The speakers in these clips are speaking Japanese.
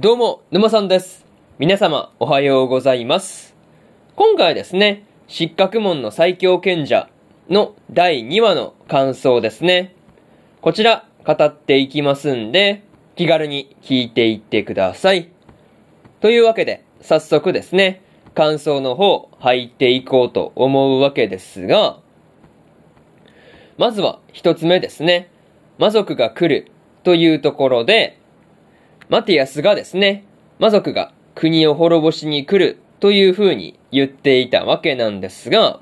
どうも、沼さんです。皆様、おはようございます。今回ですね、失格門の最強賢者の第2話の感想ですね。こちら、語っていきますんで、気軽に聞いていってください。というわけで、早速ですね、感想の方、入っていこうと思うわけですが、まずは一つ目ですね。魔族が来るというところで、マティアスがですね、魔族が国を滅ぼしに来るという風に言っていたわけなんですが、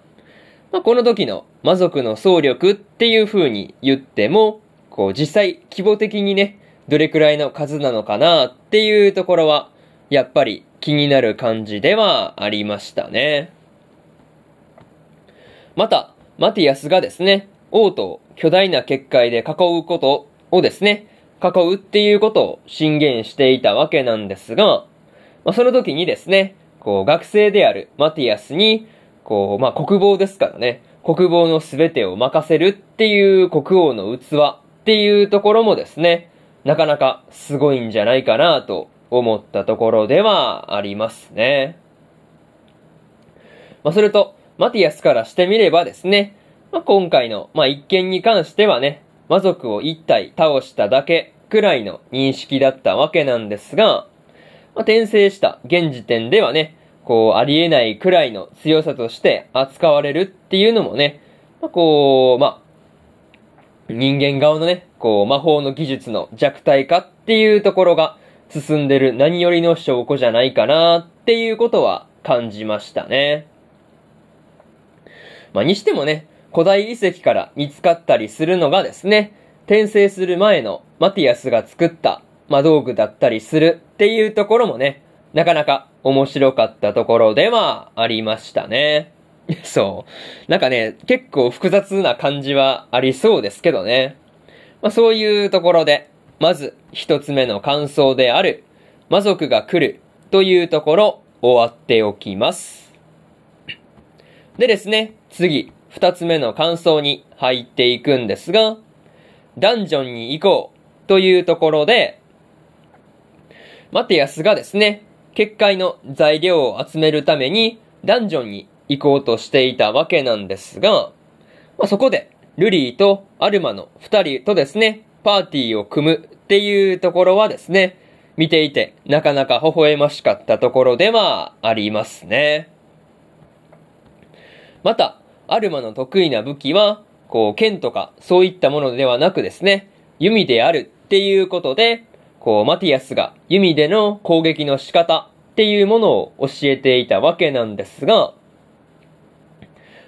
まあ、この時の魔族の総力っていう風に言っても、こう実際規模的にね、どれくらいの数なのかなっていうところは、やっぱり気になる感じではありましたね。また、マティアスがですね、王都を巨大な結界で囲うことをですね、囲うっていうことを進言していたわけなんですが、まあ、その時にですね、こう学生であるマティアスに、こう、まあ、国防ですからね、国防の全てを任せるっていう国王の器っていうところもですね、なかなかすごいんじゃないかなと思ったところではありますね。まあ、それと、マティアスからしてみればですね、まあ、今回の、まあ、一件に関してはね、魔族を一体倒しただけくらいの認識だったわけなんですが、まあ、転生した現時点ではね、こう、ありえないくらいの強さとして扱われるっていうのもね、まあ、こう、まあ、人間側のね、こう、魔法の技術の弱体化っていうところが進んでる何よりの証拠じゃないかなっていうことは感じましたね。まあ、にしてもね、古代遺跡から見つかったりするのがですね、転生する前のマティアスが作った魔道具だったりするっていうところもね、なかなか面白かったところではありましたね。そう。なんかね、結構複雑な感じはありそうですけどね。まあそういうところで、まず一つ目の感想である、魔族が来るというところ終わっておきます。でですね、次、二つ目の感想に入っていくんですが、ダンジョンに行こうというところで、マティアスがですね、結界の材料を集めるためにダンジョンに行こうとしていたわけなんですが、まあ、そこでルリーとアルマの二人とですね、パーティーを組むっていうところはですね、見ていてなかなか微笑ましかったところではありますね。また、アルマの得意な武器は、こう、剣とかそういったものではなくですね、弓であるっていうことで、こう、マティアスが弓での攻撃の仕方っていうものを教えていたわけなんですが、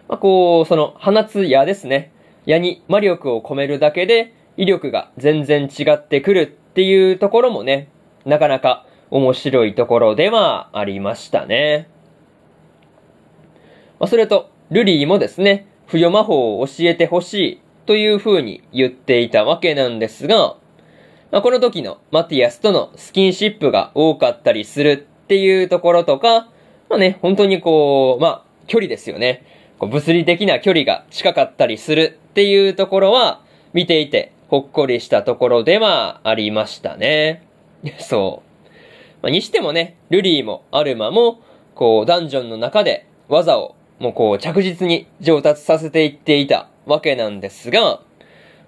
まあ、こう、その、放つ矢ですね。矢に魔力を込めるだけで、威力が全然違ってくるっていうところもね、なかなか面白いところではありましたね。まあ、それと、ルリーもですね、不与魔法を教えてほしいという風に言っていたわけなんですが、まあ、この時のマティアスとのスキンシップが多かったりするっていうところとか、まあね、本当にこう、まあ、距離ですよね。こう物理的な距離が近かったりするっていうところは、見ていてほっこりしたところではありましたね。そう。まあ、にしてもね、ルリーもアルマも、こう、ダンジョンの中で技をもうこう着実に上達させていっていたわけなんですが、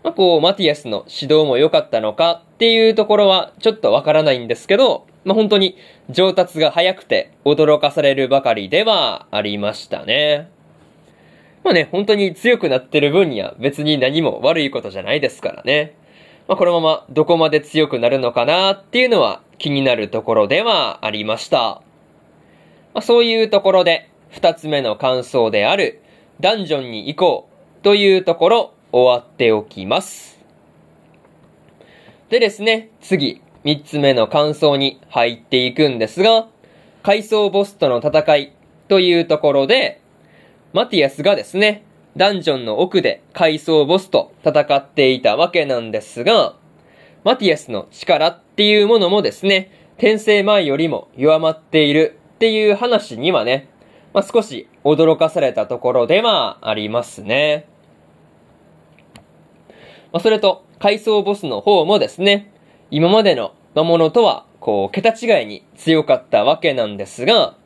まあ、こうマティアスの指導も良かったのかっていうところはちょっとわからないんですけど、まあ、本当に上達が早くて驚かされるばかりではありましたね。まあね、本当に強くなってる分には別に何も悪いことじゃないですからね。まあ、このままどこまで強くなるのかなっていうのは気になるところではありました。まあ、そういうところで二つ目の感想である、ダンジョンに行こうというところ、終わっておきます。でですね、次、三つ目の感想に入っていくんですが、階層ボスとの戦いというところで、マティアスがですね、ダンジョンの奥で階層ボスと戦っていたわけなんですが、マティアスの力っていうものもですね、転生前よりも弱まっているっていう話にはね、まあ、少し驚かされたところではありますね。まあ、それと、階層ボスの方もですね、今までののものとは、こう、桁違いに強かったわけなんですが、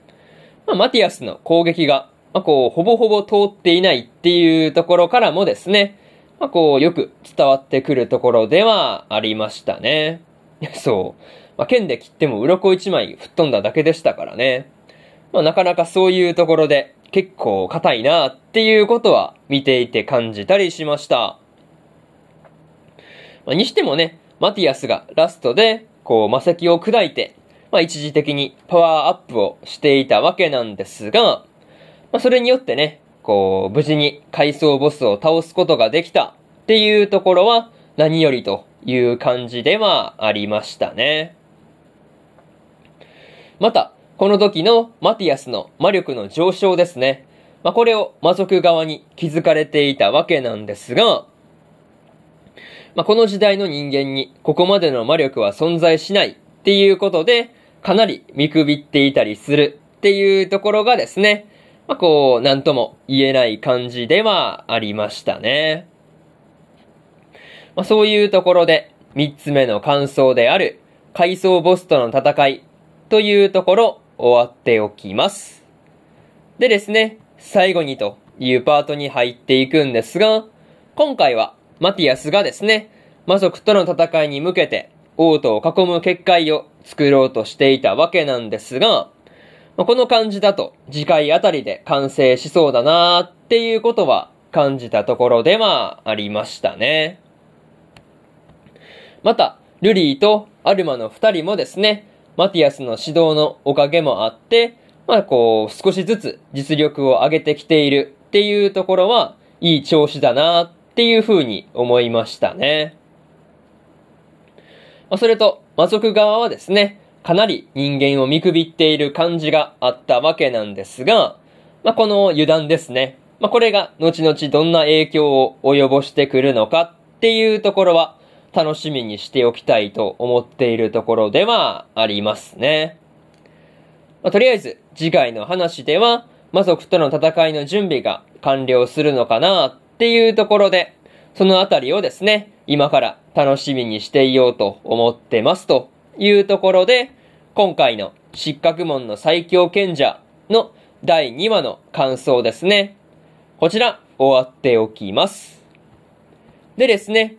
まあ、マティアスの攻撃が、まあ、こう、ほぼほぼ通っていないっていうところからもですね、まあ、こう、よく伝わってくるところではありましたね。そう。まあ、剣で切っても鱗一枚吹っ飛んだだけでしたからね。まあ、なかなかそういうところで結構硬いなっていうことは見ていて感じたりしました。まあ、にしてもね、マティアスがラストで、こう、魔石を砕いて、まあ、一時的にパワーアップをしていたわけなんですが、まあ、それによってね、こう、無事に階層ボスを倒すことができたっていうところは何よりという感じではありましたね。また、この時のマティアスの魔力の上昇ですね。まあ、これを魔族側に気づかれていたわけなんですが、まあ、この時代の人間にここまでの魔力は存在しないっていうことで、かなり見くびっていたりするっていうところがですね、まあ、こう、なんとも言えない感じではありましたね。まあ、そういうところで、三つ目の感想である、階層ボスとの戦いというところ、終わっておきます。でですね、最後にというパートに入っていくんですが、今回はマティアスがですね、魔族との戦いに向けて王都を囲む結界を作ろうとしていたわけなんですが、この感じだと次回あたりで完成しそうだなーっていうことは感じたところではありましたね。また、ルリーとアルマの二人もですね、マティアスの指導のおかげもあって、まあこう、少しずつ実力を上げてきているっていうところは、いい調子だなっていうふうに思いましたね。まあ、それと、魔族側はですね、かなり人間を見くびっている感じがあったわけなんですが、まあ、この油断ですね。まあ、これが後々どんな影響を及ぼしてくるのかっていうところは、楽しみにしておきたいと思っているところではありますね。まあ、とりあえず、次回の話では、魔族との戦いの準備が完了するのかなっていうところで、そのあたりをですね、今から楽しみにしていようと思ってますというところで、今回の失格門の最強賢者の第2話の感想ですね。こちら、終わっておきます。でですね、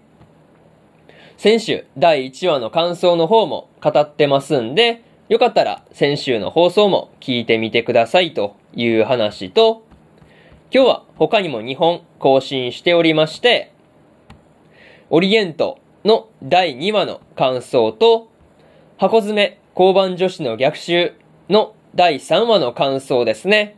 先週第1話の感想の方も語ってますんで、よかったら先週の放送も聞いてみてくださいという話と、今日は他にも2本更新しておりまして、オリエントの第2話の感想と、箱詰め交番女子の逆襲の第3話の感想ですね。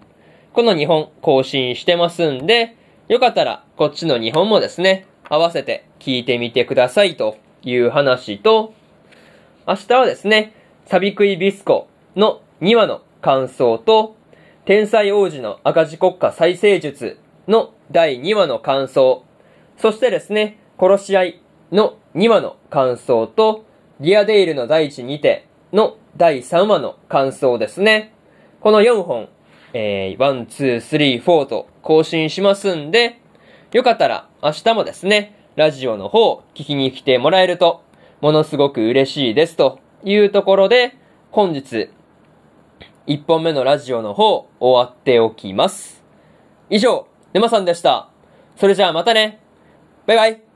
この2本更新してますんで、よかったらこっちの2本もですね、合わせて聞いてみてくださいという話と、明日はですね、サビクイビスコの2話の感想と、天才王子の赤字国家再生術の第2話の感想、そしてですね、殺し合いの2話の感想と、ギアデイルの第一にての第3話の感想ですね。この4本、えー、1、2、3、4と更新しますんで、よかったら明日もですね、ラジオの方聞きに来てもらえると、ものすごく嬉しいですというところで、本日、1本目のラジオの方終わっておきます。以上、沼さんでした。それじゃあまたね。バイバイ。